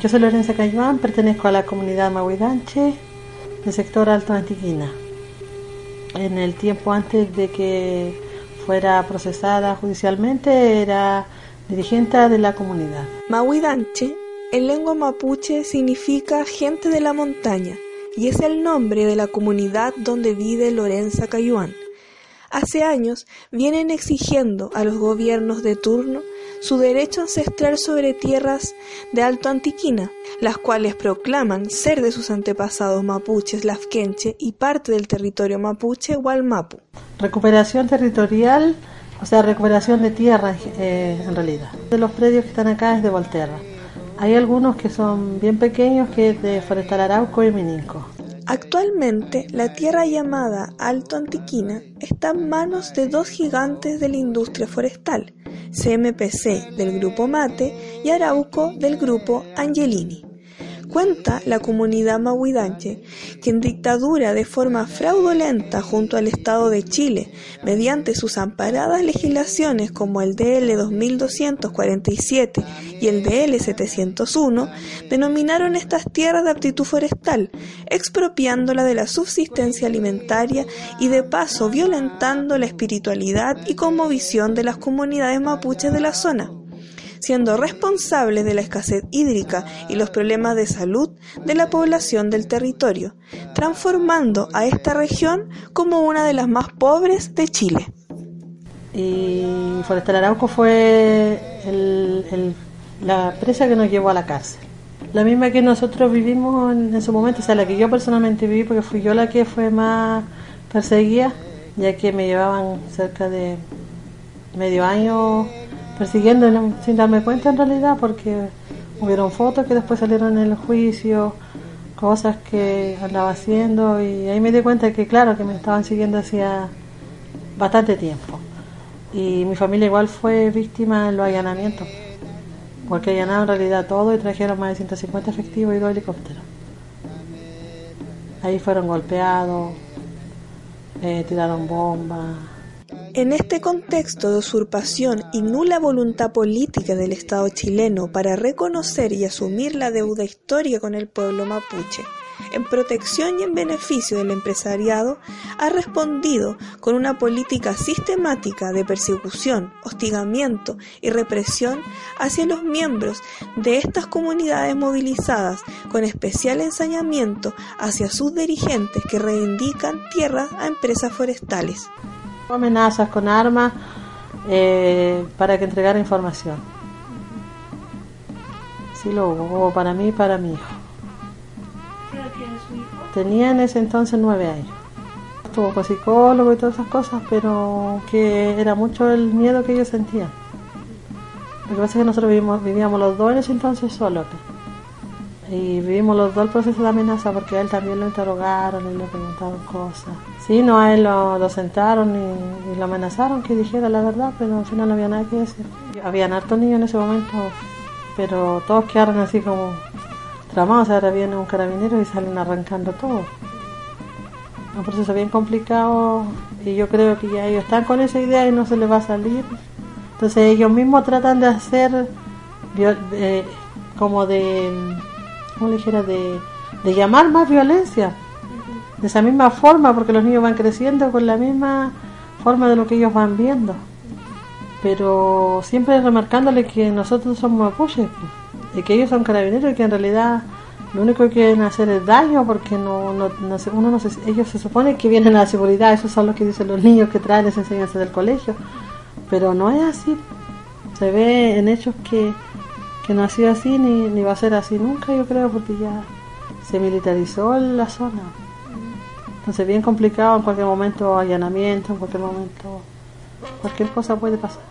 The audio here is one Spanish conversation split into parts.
Yo soy Lorenza Cayuán, pertenezco a la comunidad Mahuidanche del sector Alto Antiquina. En el tiempo antes de que fuera procesada judicialmente era dirigente de la comunidad. Mahuidanche en lengua mapuche significa gente de la montaña y es el nombre de la comunidad donde vive Lorenza Cayuán. Hace años vienen exigiendo a los gobiernos de turno su derecho ancestral sobre tierras de Alto Antiquina, las cuales proclaman ser de sus antepasados mapuches lafkenche y parte del territorio mapuche Hualmapu. Recuperación territorial, o sea, recuperación de tierra eh, en realidad. De los predios que están acá es de Volterra. Hay algunos que son bien pequeños que es de Forestal Arauco y Mininco. Actualmente, la tierra llamada Alto Antiquina está en manos de dos gigantes de la industria forestal, CMPC del grupo Mate y Arauco del grupo Angelini. Cuenta la comunidad mahuidanche que en dictadura de forma fraudulenta junto al Estado de Chile, mediante sus amparadas legislaciones como el DL 2247 y el DL 701, denominaron estas tierras de aptitud forestal, expropiándola de la subsistencia alimentaria y de paso violentando la espiritualidad y conmovisión de las comunidades mapuches de la zona siendo responsables de la escasez hídrica y los problemas de salud de la población del territorio, transformando a esta región como una de las más pobres de Chile. Y Forestal Arauco fue la presa que nos llevó a la cárcel. La misma que nosotros vivimos en, su momento, o sea, la que yo personalmente viví, porque fui yo la que fue más perseguida, ya que me llevaban cerca de medio año persiguiendo sin darme cuenta en realidad porque hubieron fotos que después salieron en el juicio, cosas que andaba haciendo y ahí me di cuenta que claro que me estaban siguiendo hacía bastante tiempo. Y mi familia igual fue víctima en los allanamientos, porque allanaron en realidad todo y trajeron más de 150 efectivos y dos helicópteros. Ahí fueron golpeados, eh, tiraron bombas en este contexto de usurpación y nula voluntad política del Estado chileno para reconocer y asumir la deuda histórica con el pueblo mapuche, en protección y en beneficio del empresariado, ha respondido con una política sistemática de persecución, hostigamiento y represión hacia los miembros de estas comunidades movilizadas, con especial ensañamiento hacia sus dirigentes que reivindican tierras a empresas forestales amenazas con armas eh, para que entregara información. Sí lo hubo, para mí y para mi hijo. Tenía en ese entonces nueve años. Estuvo con psicólogo y todas esas cosas, pero que era mucho el miedo que ellos sentían. Lo que pasa es que nosotros vivíamos, vivíamos los dos en ese entonces solos y vivimos los dos el proceso de amenaza porque a él también lo interrogaron y le preguntaron cosas. Sí, no, a él lo, sentaron y, lo amenazaron que dijera la verdad, pero al final no había nada que decir. Habían hartos niños en ese momento, pero todos quedaron así como tramados. Ahora viene un carabinero y salen arrancando todo. Un proceso bien complicado y yo creo que ya ellos están con esa idea y no se les va a salir. Entonces ellos mismos tratan de hacer eh, como de como dijera, de, llamar más violencia. De esa misma forma, porque los niños van creciendo con la misma forma de lo que ellos van viendo. Pero siempre remarcándole que nosotros somos mapuches y que ellos son carabineros y que en realidad lo único que quieren hacer es daño porque no, no, uno no ellos se supone que vienen a la seguridad, esos son los que dicen los niños que traen esa enseñanza del colegio, pero no es así. Se ve en hechos que que no ha así ni, ni va a ser así nunca, yo creo, porque ya se militarizó la zona. Entonces, bien complicado, en cualquier momento allanamiento, en cualquier momento, cualquier cosa puede pasar.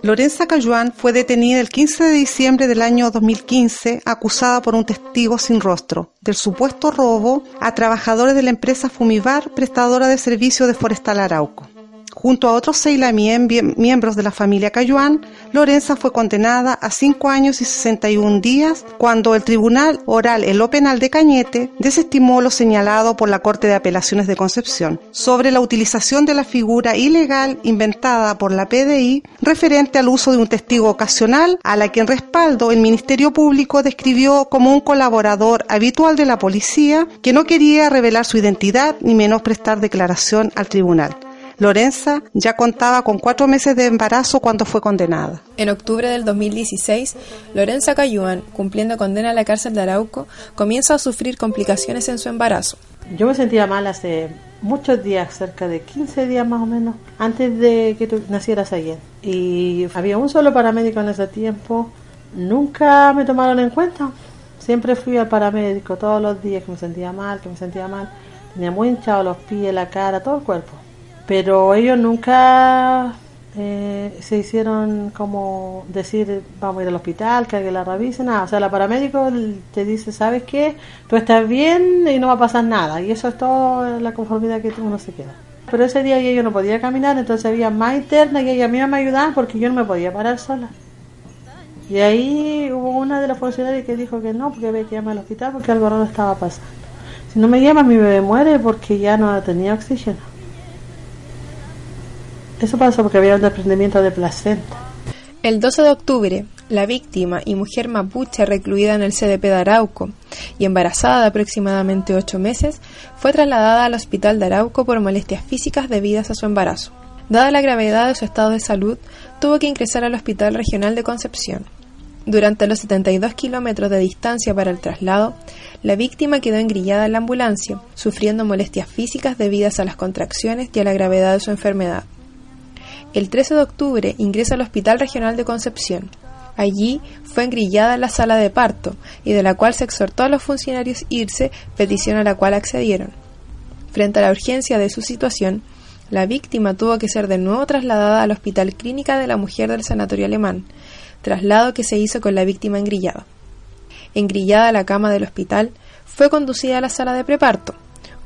Lorenza Cayuán fue detenida el 15 de diciembre del año 2015 acusada por un testigo sin rostro del supuesto robo a trabajadores de la empresa Fumivar, prestadora de servicio de Forestal Arauco. Junto a otros seis miembros de la familia Cayuán, Lorenza fue condenada a cinco años y 61 días cuando el Tribunal Oral en lo Penal de Cañete desestimó lo señalado por la Corte de Apelaciones de Concepción sobre la utilización de la figura ilegal inventada por la PDI referente al uso de un testigo ocasional a la que en respaldo el Ministerio Público describió como un colaborador habitual de la policía que no quería revelar su identidad ni menos prestar declaración al tribunal. Lorenza ya contaba con cuatro meses de embarazo cuando fue condenada. En octubre del 2016, Lorenza Cayuan, cumpliendo condena a la cárcel de Arauco, comienza a sufrir complicaciones en su embarazo. Yo me sentía mal hace muchos días, cerca de 15 días más o menos, antes de que tú nacieras ayer. Y había un solo paramédico en ese tiempo. Nunca me tomaron en cuenta. Siempre fui al paramédico todos los días que me sentía mal, que me sentía mal. Tenía muy hinchado los pies, la cara, todo el cuerpo pero ellos nunca eh, se hicieron como decir vamos a ir al hospital, que alguien la revise, nada. O sea, la paramédico te dice, ¿sabes qué? Tú estás bien y no va a pasar nada. Y eso es toda la conformidad que uno se queda. Pero ese día yo no podía caminar, entonces había más interna y ella a mí me ayudaban porque yo no me podía parar sola. Y ahí hubo una de las funcionarias que dijo que no, porque había que llamar al hospital porque algo raro estaba pasando. Si no me llama, mi bebé muere porque ya no tenía oxígeno. Eso pasó porque había un desprendimiento de placenta. El 12 de octubre, la víctima y mujer mapuche recluida en el CDP de Arauco y embarazada de aproximadamente ocho meses, fue trasladada al hospital de Arauco por molestias físicas debidas a su embarazo. Dada la gravedad de su estado de salud, tuvo que ingresar al Hospital Regional de Concepción. Durante los 72 kilómetros de distancia para el traslado, la víctima quedó engrillada en la ambulancia, sufriendo molestias físicas debidas a las contracciones y a la gravedad de su enfermedad. El 13 de octubre ingresa al Hospital Regional de Concepción. Allí fue engrillada en la sala de parto y de la cual se exhortó a los funcionarios irse, petición a la cual accedieron. Frente a la urgencia de su situación, la víctima tuvo que ser de nuevo trasladada al Hospital Clínica de la Mujer del Sanatorio Alemán, traslado que se hizo con la víctima engrillada. Engrillada la cama del hospital, fue conducida a la sala de preparto,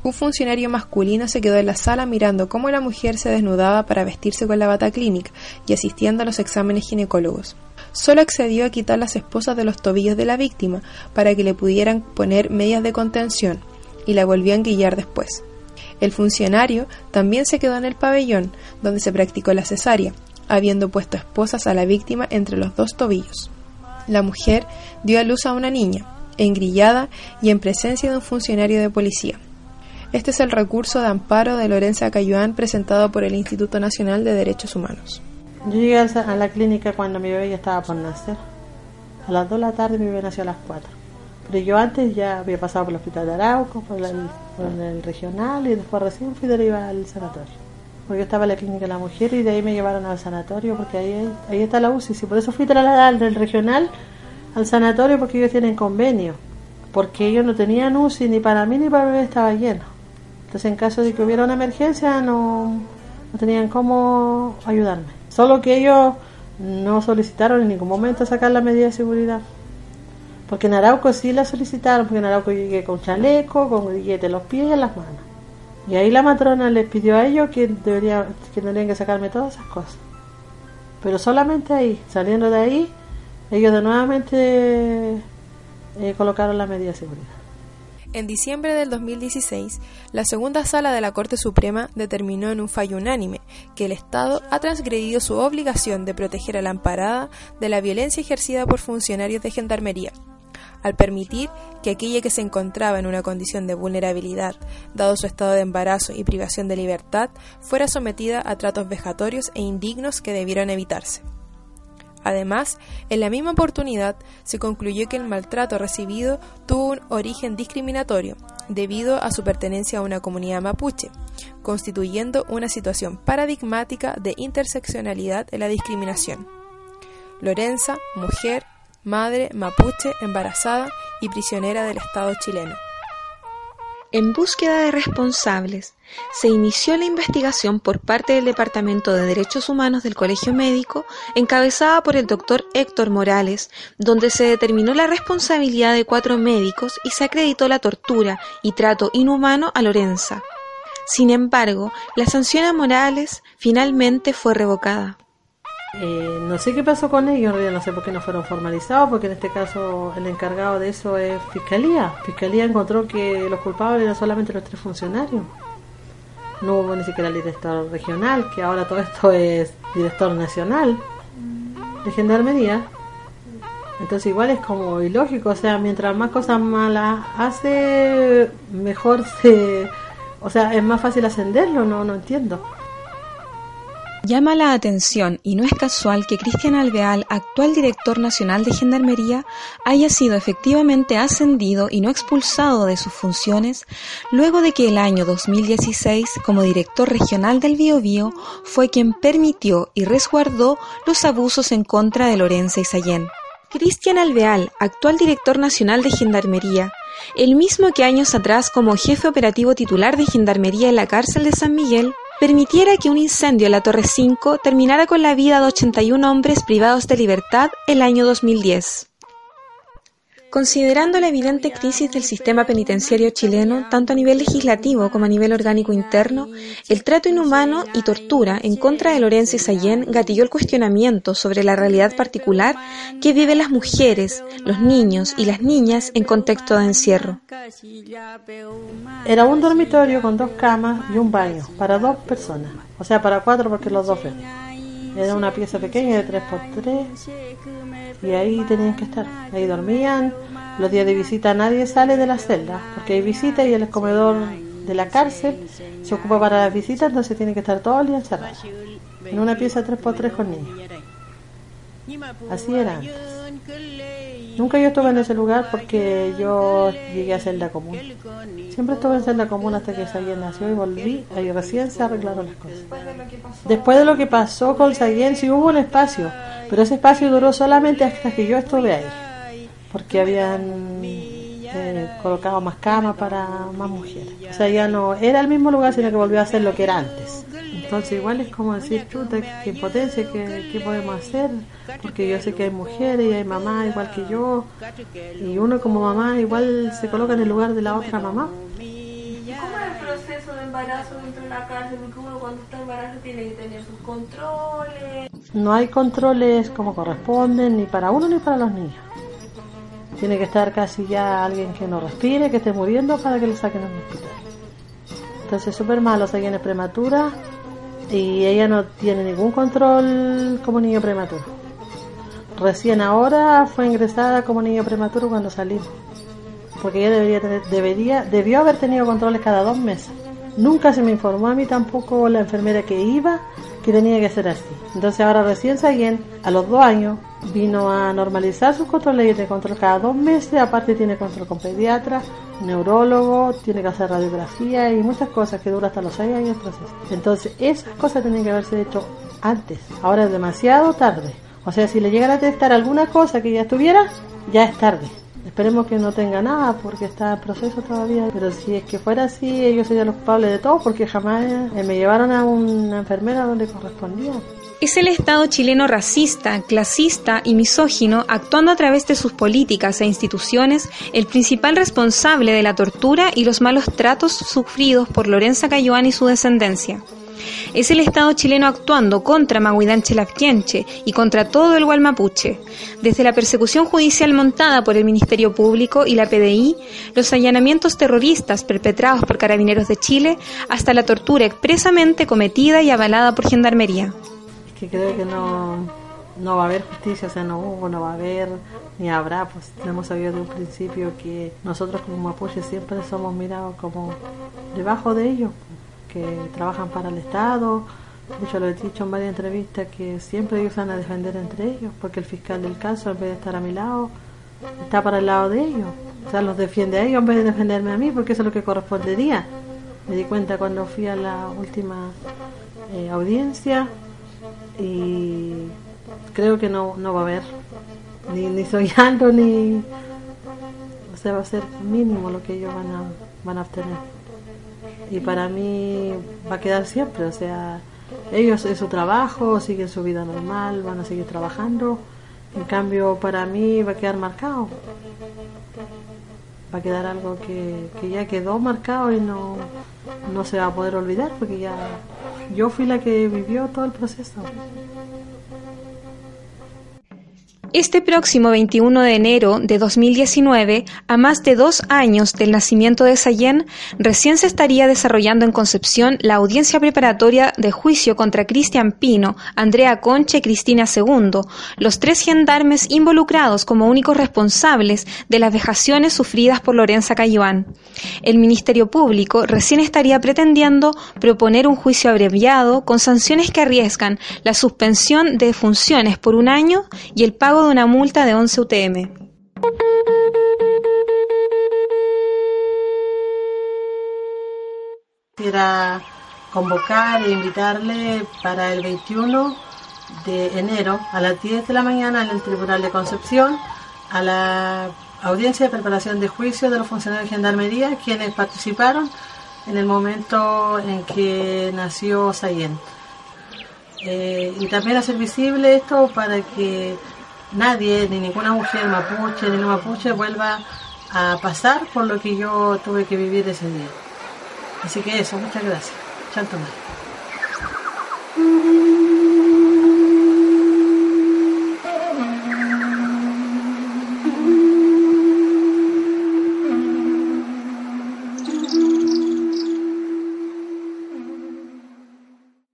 un funcionario masculino se quedó en la sala mirando cómo la mujer se desnudaba para vestirse con la bata clínica y asistiendo a los exámenes ginecólogos. Solo accedió a quitar las esposas de los tobillos de la víctima para que le pudieran poner medias de contención y la volvió a enguillar después. El funcionario también se quedó en el pabellón donde se practicó la cesárea, habiendo puesto esposas a la víctima entre los dos tobillos. La mujer dio a luz a una niña, engrillada y en presencia de un funcionario de policía. Este es el recurso de amparo de Lorenza Cayuán presentado por el Instituto Nacional de Derechos Humanos. Yo llegué a la clínica cuando mi bebé ya estaba por nacer. A las 2 de la tarde mi bebé nació a las 4. Pero yo antes ya había pasado por el hospital de Arauco, por, el, regional y después recién fui derivada al sanatorio. Porque yo estaba en la clínica de la mujer y de ahí me llevaron al sanatorio porque ahí, ahí está la UCI. Por eso fui trasladada del regional al sanatorio porque ellos tienen convenio. Porque ellos no tenían UCI ni para mí ni para el bebé estaba lleno. Entonces, en caso de que hubiera una emergencia, no, tenían cómo ayudarme. Solo que ellos no solicitaron en ningún momento sacar la medida de seguridad. Porque en Arauco sí la solicitaron, porque en Arauco llegué con chaleco, con grillete en los pies y en las manos. Y ahí la matrona les pidió a ellos que, debería, que tendrían que sacarme todas esas cosas. Pero solamente ahí, saliendo de ahí, ellos de nuevamente eh, colocaron la medida de seguridad. En diciembre del 2016, la segunda sala de la Corte Suprema determinó en un fallo unánime que el Estado ha transgredido su obligación de proteger a la amparada de la violencia ejercida por funcionarios de gendarmería, al permitir que aquella que se encontraba en una condición de vulnerabilidad, dado su estado de embarazo y privación de libertad, fuera sometida a tratos vejatorios e indignos que debieron evitarse. Además, en la misma oportunidad se concluyó que el maltrato recibido tuvo un origen discriminatorio debido a su pertenencia a una comunidad mapuche, constituyendo una situación paradigmática de interseccionalidad en la discriminación. Lorenza, mujer, madre mapuche, embarazada y prisionera del Estado chileno. En búsqueda de responsables, se inició la investigación por parte del Departamento de Derechos Humanos del Colegio Médico, encabezada por el doctor Héctor Morales, donde se determinó la responsabilidad de cuatro médicos y se acreditó la tortura y trato inhumano a Lorenza. Sin embargo, la sanción a Morales finalmente fue revocada. Eh, no sé qué pasó con ellos, no sé por qué no fueron formalizados, porque en este caso el encargado de eso es Fiscalía. Fiscalía encontró que los culpables eran solamente los tres funcionarios. No hubo ni siquiera el director regional, que ahora todo esto es director nacional de Gendarmería. Entonces igual es como ilógico, o sea, mientras más cosas malas hace, mejor se... O sea, es más fácil ascenderlo, no, no entiendo. Llama la atención y no es casual que Cristian Alveal, actual director nacional de Gendarmería, haya sido efectivamente ascendido y no expulsado de sus funciones luego de que el año 2016, como director regional del Biobío, fue quien permitió y resguardó los abusos en contra de Lorenza Sayén. Cristian Alveal, actual director nacional de Gendarmería, el mismo que años atrás como jefe operativo titular de Gendarmería en la cárcel de San Miguel, permitiera que un incendio en la Torre 5 terminara con la vida de 81 hombres privados de libertad el año 2010. Considerando la evidente crisis del sistema penitenciario chileno, tanto a nivel legislativo como a nivel orgánico interno, el trato inhumano y tortura en contra de Lorenzo y Sayén gatilló el cuestionamiento sobre la realidad particular que viven las mujeres, los niños y las niñas en contexto de encierro. Era un dormitorio con dos camas y un baño para dos personas, o sea, para cuatro porque los dos ven. Era una pieza pequeña de 3x3 y ahí tenían que estar. Ahí dormían. Los días de visita nadie sale de la celda porque hay visita y el comedor de la cárcel se ocupa para las visitas, entonces tienen que estar todo el día encerrados. En una pieza 3x3 con niños. Así era. Nunca yo estuve en ese lugar porque yo llegué a celda común. Siempre estuve en celda común hasta que Sayen nació y volví y recién se arreglaron las cosas. Después de lo que pasó con Sayen, sí hubo un espacio, pero ese espacio duró solamente hasta que yo estuve ahí. Porque habían eh, colocado más camas para más mujeres. O sea, ya no era el mismo lugar, sino que volvió a ser lo que era antes. Entonces igual es como decir, chuta, qué impotencia, qué, qué podemos hacer, porque yo sé que hay mujeres y hay mamás igual que yo, y uno como mamá igual se coloca en el lugar de la otra mamá. ¿Cómo es el proceso de embarazo dentro de la cárcel? Porque uno cuando está embarazado tiene que tener sus controles. No hay controles como corresponden, ni para uno ni para los niños. Tiene que estar casi ya alguien que no respire, que esté muriendo para que le saquen al hospital. Entonces súper malo, se viene prematura y ella no tiene ningún control como niño prematuro. Recién ahora fue ingresada como niño prematuro cuando salimos, porque ella debería tener, debería, debió haber tenido controles cada dos meses. Nunca se me informó a mí tampoco la enfermera que iba que tenía que ser así. Entonces ahora recién Sayen, a los dos años, vino a normalizar sus controles tiene control cada dos meses, aparte tiene control con pediatra, neurólogo, tiene que hacer radiografía y muchas cosas que dura hasta los seis años el proceso. Entonces esas cosas tenían que haberse hecho antes, ahora es demasiado tarde. O sea, si le llegan a detectar alguna cosa que ya estuviera, ya es tarde. Esperemos que no tenga nada porque está en proceso todavía. Pero si es que fuera así, ellos serían los culpables de todo porque jamás eh, me llevaron a una enfermera donde correspondía. Es el Estado chileno racista, clasista y misógino, actuando a través de sus políticas e instituciones, el principal responsable de la tortura y los malos tratos sufridos por Lorenza Cayuán y su descendencia. Es el Estado chileno actuando contra Mahuidanche Lafquienche y contra todo el Gualmapuche. Desde la persecución judicial montada por el Ministerio Público y la PDI, los allanamientos terroristas perpetrados por carabineros de Chile, hasta la tortura expresamente cometida y avalada por Gendarmería. Es que creo que no, no va a haber justicia, o sea, no hubo, no va a haber, ni habrá, pues hemos sabido de un principio que nosotros como mapuches siempre somos mirados como debajo de ellos que trabajan para el Estado. De lo he dicho en varias entrevistas que siempre ellos van a defender entre ellos, porque el fiscal del caso, en vez de estar a mi lado, está para el lado de ellos. O sea, los defiende a ellos en vez de defenderme a mí, porque eso es lo que correspondería. Me di cuenta cuando fui a la última eh, audiencia y creo que no, no va a haber ni, ni soñando ni. O sea, va a ser mínimo lo que ellos van a, van a obtener y para mí va a quedar siempre, o sea, ellos es su trabajo, siguen su vida normal, van a seguir trabajando, en cambio para mí va a quedar marcado. va a quedar algo que, que ya quedó marcado y no, no se va a poder olvidar porque ya yo fui la que vivió todo el proceso. Este próximo 21 de enero de 2019, a más de dos años del nacimiento de Sayen, recién se estaría desarrollando en Concepción la audiencia preparatoria de juicio contra Cristian Pino, Andrea Conche y Cristina II, los tres gendarmes involucrados como únicos responsables de las vejaciones sufridas por Lorenza Cayuán. El Ministerio Público recién estaría pretendiendo proponer un juicio abreviado con sanciones que arriesgan la suspensión de funciones por un año y el pago una multa de 11 UTM. Quisiera convocar e invitarle para el 21 de enero a las 10 de la mañana en el Tribunal de Concepción a la audiencia de preparación de juicio de los funcionarios de Gendarmería quienes participaron en el momento en que nació Sayen. Eh, y también hacer visible esto para que nadie, ni ninguna mujer mapuche, ni no mapuche, vuelva a pasar por lo que yo tuve que vivir ese día. Así que eso, muchas gracias. Chanto.